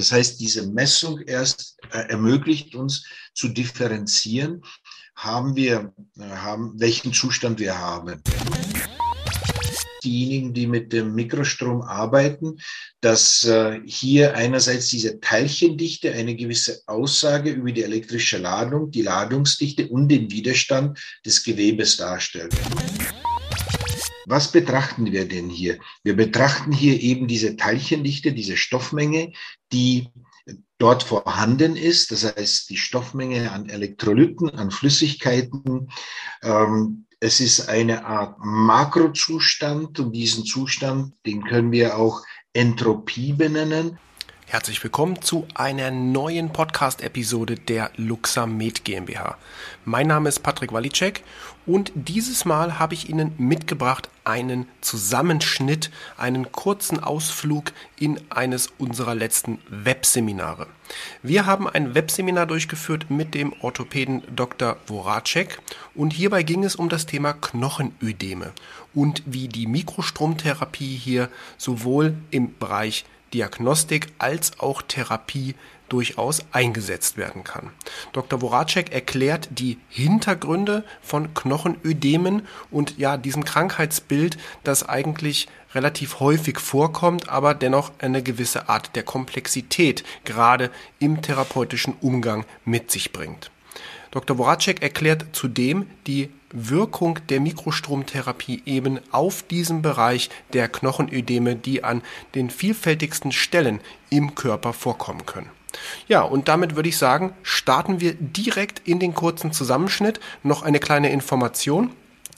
Das heißt, diese Messung erst äh, ermöglicht uns zu differenzieren, haben wir, äh, haben, welchen Zustand wir haben diejenigen, die mit dem Mikrostrom arbeiten, dass äh, hier einerseits diese Teilchendichte eine gewisse Aussage über die elektrische Ladung, die Ladungsdichte und den Widerstand des Gewebes darstellt. Was betrachten wir denn hier? Wir betrachten hier eben diese Teilchendichte, diese Stoffmenge, die dort vorhanden ist. Das heißt, die Stoffmenge an Elektrolyten, an Flüssigkeiten, ähm, es ist eine Art Makrozustand und diesen Zustand, den können wir auch Entropie benennen. Herzlich willkommen zu einer neuen Podcast-Episode der Luxamed GmbH. Mein Name ist Patrick Walicek und dieses Mal habe ich Ihnen mitgebracht einen Zusammenschnitt, einen kurzen Ausflug in eines unserer letzten Webseminare. Wir haben ein Webseminar durchgeführt mit dem Orthopäden Dr. Voracek und hierbei ging es um das Thema Knochenödeme und wie die Mikrostromtherapie hier sowohl im Bereich Diagnostik als auch Therapie durchaus eingesetzt werden kann. Dr. Voracek erklärt die Hintergründe von Knochenödemen und ja, diesem Krankheitsbild, das eigentlich relativ häufig vorkommt, aber dennoch eine gewisse Art der Komplexität gerade im therapeutischen Umgang mit sich bringt. Dr. Voracek erklärt zudem die Wirkung der Mikrostromtherapie eben auf diesen Bereich der Knochenödeme, die an den vielfältigsten Stellen im Körper vorkommen können. Ja, und damit würde ich sagen, starten wir direkt in den kurzen Zusammenschnitt. Noch eine kleine Information.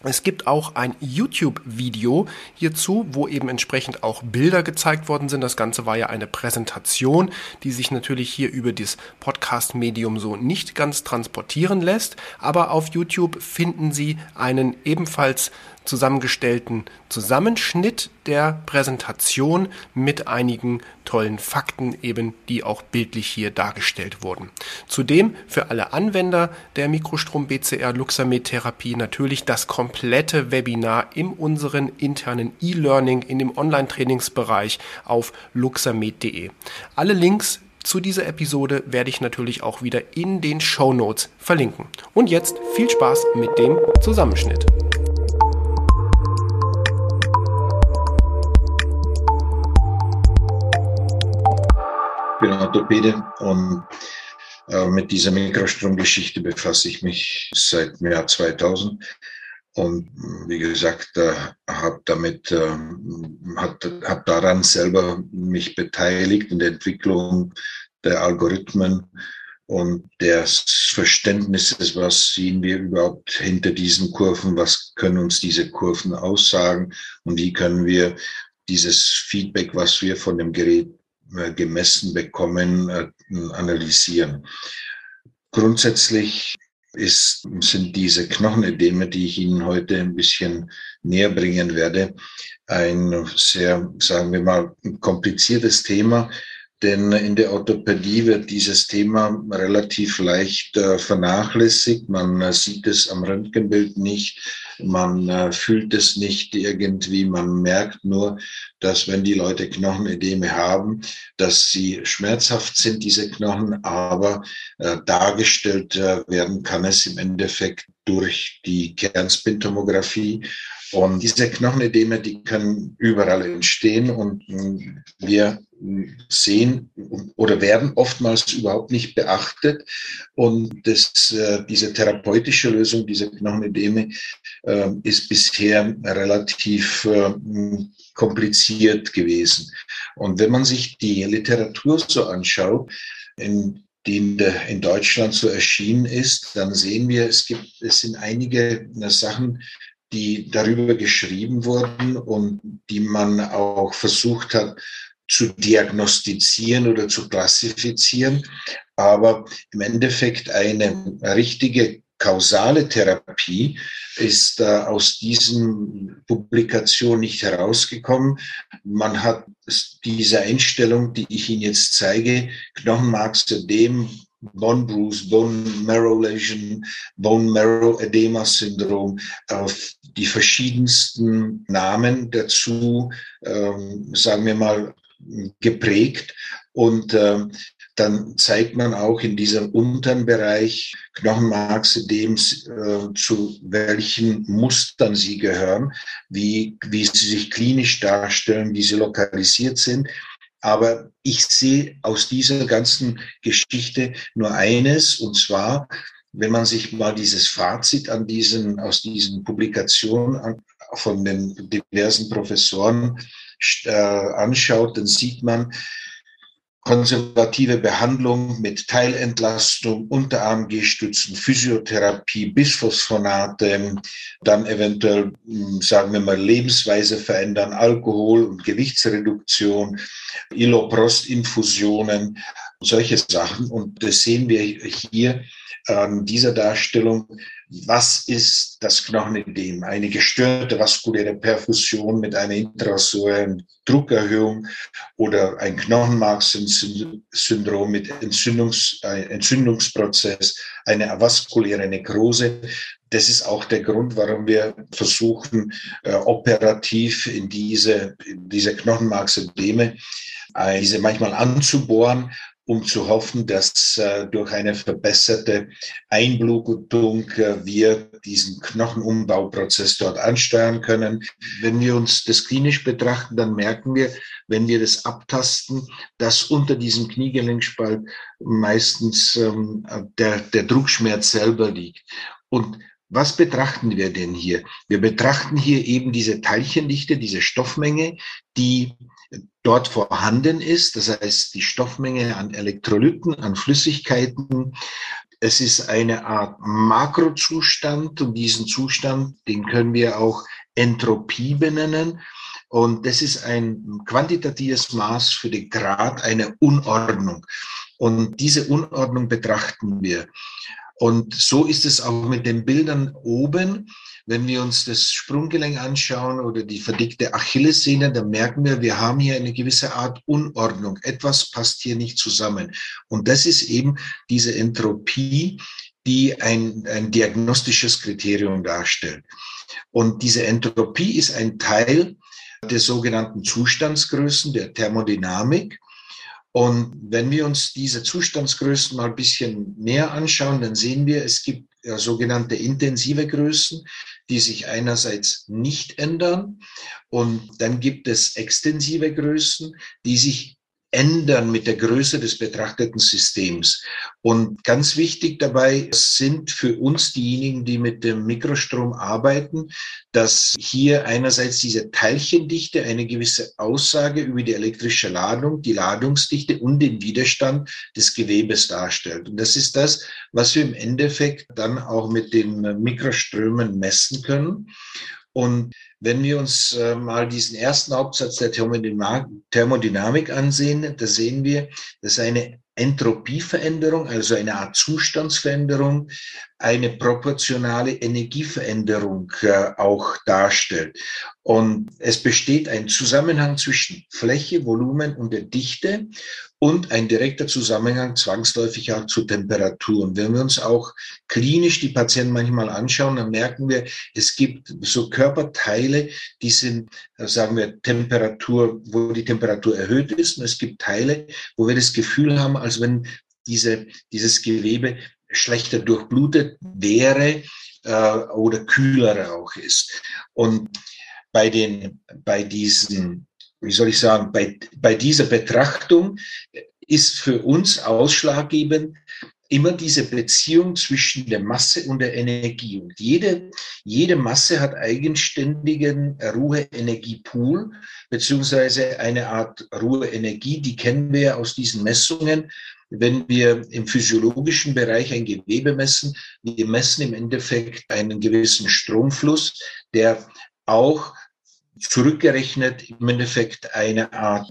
Es gibt auch ein YouTube-Video hierzu, wo eben entsprechend auch Bilder gezeigt worden sind. Das Ganze war ja eine Präsentation, die sich natürlich hier über das Podcast-Medium so nicht ganz transportieren lässt. Aber auf YouTube finden Sie einen ebenfalls zusammengestellten Zusammenschnitt der Präsentation mit einigen tollen Fakten eben, die auch bildlich hier dargestellt wurden. Zudem für alle Anwender der Mikrostrom BCR Luxamed Therapie natürlich das komplette Webinar in unseren internen E-Learning in dem Online-Trainingsbereich auf luxamed.de. Alle Links zu dieser Episode werde ich natürlich auch wieder in den Show Notes verlinken. Und jetzt viel Spaß mit dem Zusammenschnitt. Bin Orthopäde und äh, mit dieser Mikrostromgeschichte befasse ich mich seit dem Jahr 2000. Und wie gesagt, äh, habe damit, äh, habe daran selber mich beteiligt in der Entwicklung der Algorithmen und des Verständnisses, was sehen wir überhaupt hinter diesen Kurven, was können uns diese Kurven aussagen und wie können wir dieses Feedback, was wir von dem Gerät gemessen bekommen, äh, analysieren. Grundsätzlich ist, sind diese Knochenedeme, die ich Ihnen heute ein bisschen näher bringen werde, ein sehr, sagen wir mal, kompliziertes Thema, denn in der Orthopädie wird dieses Thema relativ leicht äh, vernachlässigt. Man äh, sieht es am Röntgenbild nicht, man äh, fühlt es nicht irgendwie. Man merkt nur, dass wenn die Leute Knochenedeme haben, dass sie schmerzhaft sind, diese Knochen, aber äh, dargestellt äh, werden kann es im Endeffekt durch die Kernspintomographie und diese Knochenedeme, die können überall entstehen und wir sehen oder werden oftmals überhaupt nicht beachtet. Und das, äh, diese therapeutische Lösung dieser Knochenedeme äh, ist bisher relativ äh, kompliziert gewesen. Und wenn man sich die Literatur so anschaut, in die in, Deutschland so erschienen ist, dann sehen wir, es gibt, es sind einige Sachen, die darüber geschrieben wurden und die man auch versucht hat zu diagnostizieren oder zu klassifizieren. Aber im Endeffekt eine richtige kausale Therapie ist äh, aus diesen Publikationen nicht herausgekommen. Man hat diese Einstellung, die ich Ihnen jetzt zeige, Knochenmarksödem, Bone Bruise, Bone Marrow Lesion, Bone Marrow Edema Syndrom, auf die verschiedensten Namen dazu, ähm, sagen wir mal, geprägt und äh, dann zeigt man auch in diesem unteren Bereich Knochenmarksedem, äh, zu welchen Mustern sie gehören, wie, wie sie sich klinisch darstellen, wie sie lokalisiert sind. Aber ich sehe aus dieser ganzen Geschichte nur eines, und zwar, wenn man sich mal dieses Fazit an diesen, aus diesen Publikationen von den diversen Professoren äh, anschaut, dann sieht man, konservative Behandlung mit Teilentlastung, Unterarmgehstützen, Physiotherapie, Bisphosphonate, dann eventuell, hm, sagen wir mal, Lebensweise verändern, Alkohol- und Gewichtsreduktion, Iloprost-Infusionen, solche Sachen. Und das sehen wir hier an dieser Darstellung was ist das Knochenödem? Eine gestörte vaskuläre Perfusion mit einer intraosseuren Druckerhöhung oder ein Knochenmarksyndrom mit Entzündungs, äh, Entzündungsprozess, eine vaskuläre Nekrose. Das ist auch der Grund, warum wir versuchen, äh, operativ in diese, in diese Knochenmarksödeme äh, diese manchmal anzubohren um zu hoffen, dass äh, durch eine verbesserte Einblutung äh, wir diesen Knochenumbauprozess dort ansteuern können. Wenn wir uns das klinisch betrachten, dann merken wir, wenn wir das abtasten, dass unter diesem Kniegelenkspalt meistens ähm, der, der Druckschmerz selber liegt. Und was betrachten wir denn hier? Wir betrachten hier eben diese Teilchendichte, diese Stoffmenge, die dort vorhanden ist. Das heißt, die Stoffmenge an Elektrolyten, an Flüssigkeiten. Es ist eine Art Makrozustand und diesen Zustand, den können wir auch Entropie benennen. Und das ist ein quantitatives Maß für den Grad einer Unordnung. Und diese Unordnung betrachten wir. Und so ist es auch mit den Bildern oben. Wenn wir uns das Sprunggelenk anschauen oder die verdickte Achillessehne, dann merken wir, wir haben hier eine gewisse Art Unordnung. Etwas passt hier nicht zusammen. Und das ist eben diese Entropie, die ein, ein diagnostisches Kriterium darstellt. Und diese Entropie ist ein Teil der sogenannten Zustandsgrößen, der Thermodynamik. Und wenn wir uns diese Zustandsgrößen mal ein bisschen näher anschauen, dann sehen wir, es gibt ja, sogenannte intensive Größen, die sich einerseits nicht ändern. Und dann gibt es extensive Größen, die sich ändern mit der Größe des betrachteten Systems. Und ganz wichtig dabei sind für uns diejenigen, die mit dem Mikrostrom arbeiten, dass hier einerseits diese Teilchendichte eine gewisse Aussage über die elektrische Ladung, die Ladungsdichte und den Widerstand des Gewebes darstellt. Und das ist das, was wir im Endeffekt dann auch mit den Mikroströmen messen können. Und wenn wir uns äh, mal diesen ersten Hauptsatz der Thermodynamik ansehen, da sehen wir, dass eine Entropieveränderung, also eine Art Zustandsveränderung, eine proportionale Energieveränderung äh, auch darstellt. Und es besteht ein Zusammenhang zwischen Fläche, Volumen und der Dichte und ein direkter Zusammenhang zwangsläufig auch zu Temperatur. Und wenn wir uns auch klinisch die Patienten manchmal anschauen, dann merken wir, es gibt so Körperteile, die sind, sagen wir, Temperatur, wo die Temperatur erhöht ist. Und es gibt Teile, wo wir das Gefühl haben, als wenn diese, dieses Gewebe schlechter durchblutet wäre äh, oder kühler auch ist. Und bei den, bei diesen wie soll ich sagen, bei, bei dieser Betrachtung ist für uns ausschlaggebend immer diese Beziehung zwischen der Masse und der Energie. Und jede, jede Masse hat eigenständigen Ruheenergiepool, beziehungsweise eine Art Ruheenergie, die kennen wir aus diesen Messungen. Wenn wir im physiologischen Bereich ein Gewebe messen, wir messen im Endeffekt einen gewissen Stromfluss, der auch zurückgerechnet im Endeffekt eine Art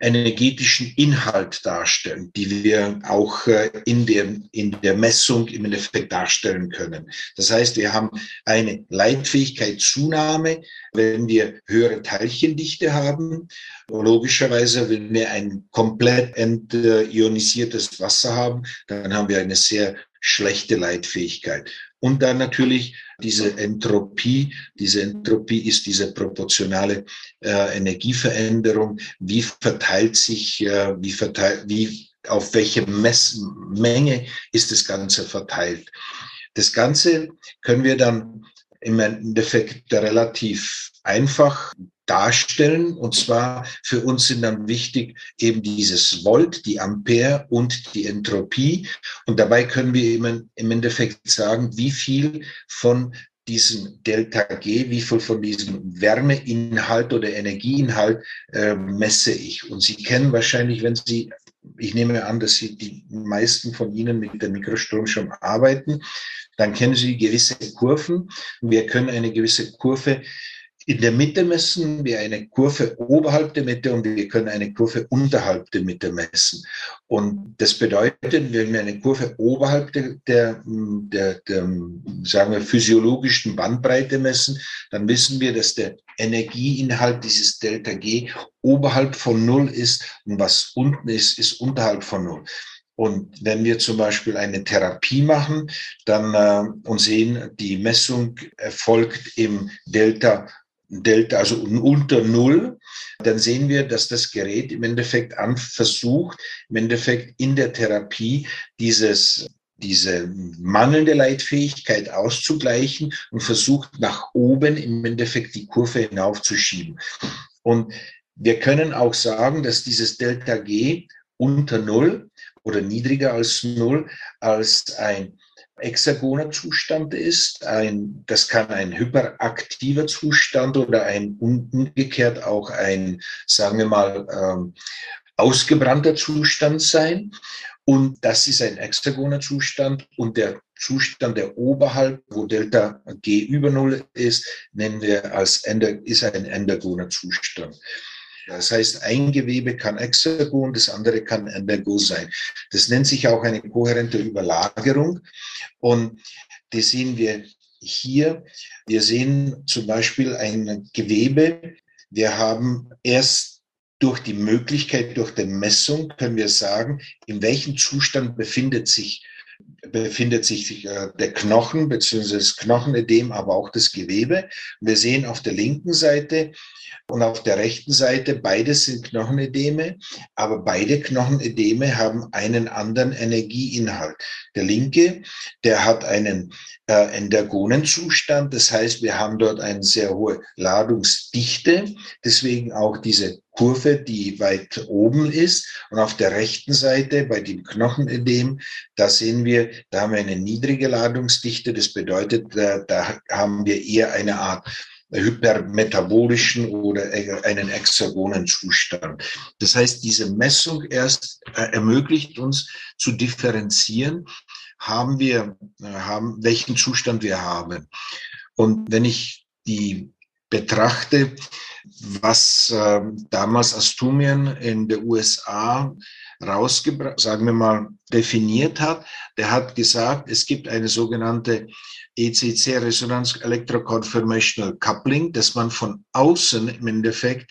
energetischen Inhalt darstellen, die wir auch äh, in der, in der Messung im Endeffekt darstellen können. Das heißt, wir haben eine Leitfähigkeitszunahme, wenn wir höhere Teilchendichte haben. Logischerweise, wenn wir ein komplett entionisiertes Wasser haben, dann haben wir eine sehr schlechte Leitfähigkeit. Und dann natürlich diese Entropie. Diese Entropie ist diese proportionale äh, Energieveränderung. Wie verteilt sich, äh, wie verteilt, wie, auf welche Messmenge ist das Ganze verteilt? Das Ganze können wir dann im Endeffekt relativ einfach darstellen. Und zwar für uns sind dann wichtig eben dieses Volt, die Ampere und die Entropie. Und dabei können wir eben im Endeffekt sagen, wie viel von diesen Delta G, wie viel von diesem Wärmeinhalt oder Energieinhalt äh, messe ich. Und Sie kennen wahrscheinlich, wenn Sie, ich nehme an, dass Sie die meisten von Ihnen mit dem Mikrostrom schon arbeiten, dann kennen Sie gewisse Kurven. Wir können eine gewisse Kurve in der Mitte messen wir eine Kurve oberhalb der Mitte und wir können eine Kurve unterhalb der Mitte messen. Und das bedeutet, wenn wir eine Kurve oberhalb der, der, der, der sagen wir, physiologischen Bandbreite messen, dann wissen wir, dass der Energieinhalt dieses Delta G oberhalb von Null ist und was unten ist, ist unterhalb von Null. Und wenn wir zum Beispiel eine Therapie machen, dann äh, und sehen, die Messung erfolgt im Delta Delta, also unter Null, dann sehen wir, dass das Gerät im Endeffekt an versucht, im Endeffekt in der Therapie dieses diese mangelnde Leitfähigkeit auszugleichen und versucht nach oben im Endeffekt die Kurve hinaufzuschieben. Und wir können auch sagen, dass dieses Delta G unter Null oder niedriger als Null als ein hexagoner Zustand ist. Ein, das kann ein hyperaktiver Zustand oder ein umgekehrt auch ein, sagen wir mal, ähm, ausgebrannter Zustand sein. Und das ist ein hexagoner Zustand. Und der Zustand, der oberhalb, wo Delta G über Null ist, nennen wir als Ender, ist ein endergoner Zustand. Das heißt, ein Gewebe kann Hexagon, das andere kann Endergo sein. Das nennt sich auch eine kohärente Überlagerung. Und das sehen wir hier. Wir sehen zum Beispiel ein Gewebe. Wir haben erst durch die Möglichkeit, durch die Messung können wir sagen, in welchem Zustand befindet sich befindet sich äh, der Knochen bzw. das Knochenödem, aber auch das Gewebe. Wir sehen auf der linken Seite und auf der rechten Seite, beides sind Knochenödeme, aber beide Knochenödeme haben einen anderen Energieinhalt. Der linke, der hat einen äh, Endergonenzustand, das heißt, wir haben dort eine sehr hohe Ladungsdichte, deswegen auch diese Kurve, die weit oben ist. Und auf der rechten Seite bei dem Knochenödem, da sehen wir, da haben wir eine niedrige Ladungsdichte. Das bedeutet, da, da haben wir eher eine Art hypermetabolischen oder einen exergonen Zustand. Das heißt, diese Messung erst äh, ermöglicht uns zu differenzieren, haben wir, haben, welchen Zustand wir haben. Und wenn ich die betrachte, was äh, damals Astumien in der USA rausgebracht, sagen wir mal, definiert hat. Der hat gesagt, es gibt eine sogenannte ECC Resonanz Electroconformational Coupling, dass man von außen im Endeffekt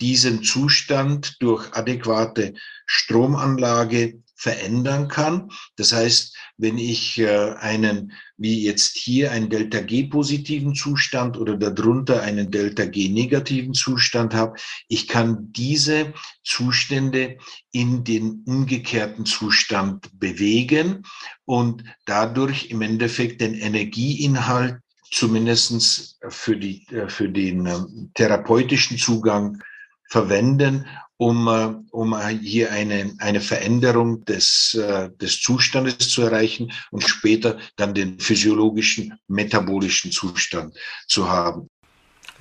diesen Zustand durch adäquate Stromanlage verändern kann. Das heißt, wenn ich äh, einen, wie jetzt hier, einen Delta-G-positiven Zustand oder darunter einen Delta-G-negativen Zustand habe, ich kann diese Zustände in den umgekehrten Zustand bewegen und dadurch im Endeffekt den Energieinhalt zumindestens für, die, äh, für den äh, therapeutischen Zugang verwenden um, äh, um hier eine, eine Veränderung des, äh, des Zustandes zu erreichen und später dann den physiologischen, metabolischen Zustand zu haben.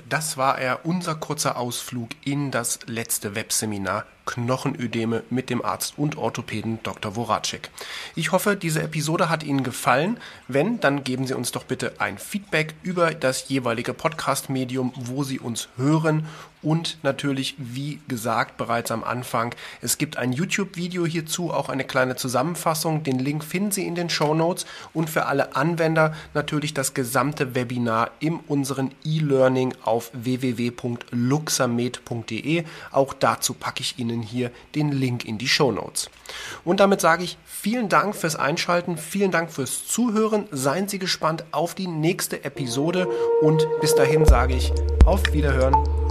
Das war er, unser kurzer Ausflug in das letzte Webseminar Knochenödeme mit dem Arzt und Orthopäden Dr. Voracek. Ich hoffe, diese Episode hat Ihnen gefallen. Wenn, dann geben Sie uns doch bitte ein Feedback über das jeweilige Podcast-Medium, wo Sie uns hören und natürlich, wie gesagt, bereits am Anfang, es gibt ein YouTube-Video hierzu, auch eine kleine Zusammenfassung. Den Link finden Sie in den Show Notes und für alle Anwender natürlich das gesamte Webinar in unseren E-Learning auf www.luxamed.de. Auch dazu packe ich Ihnen Ihnen hier den Link in die Show Notes. Und damit sage ich vielen Dank fürs Einschalten, vielen Dank fürs Zuhören. Seien Sie gespannt auf die nächste Episode und bis dahin sage ich auf Wiederhören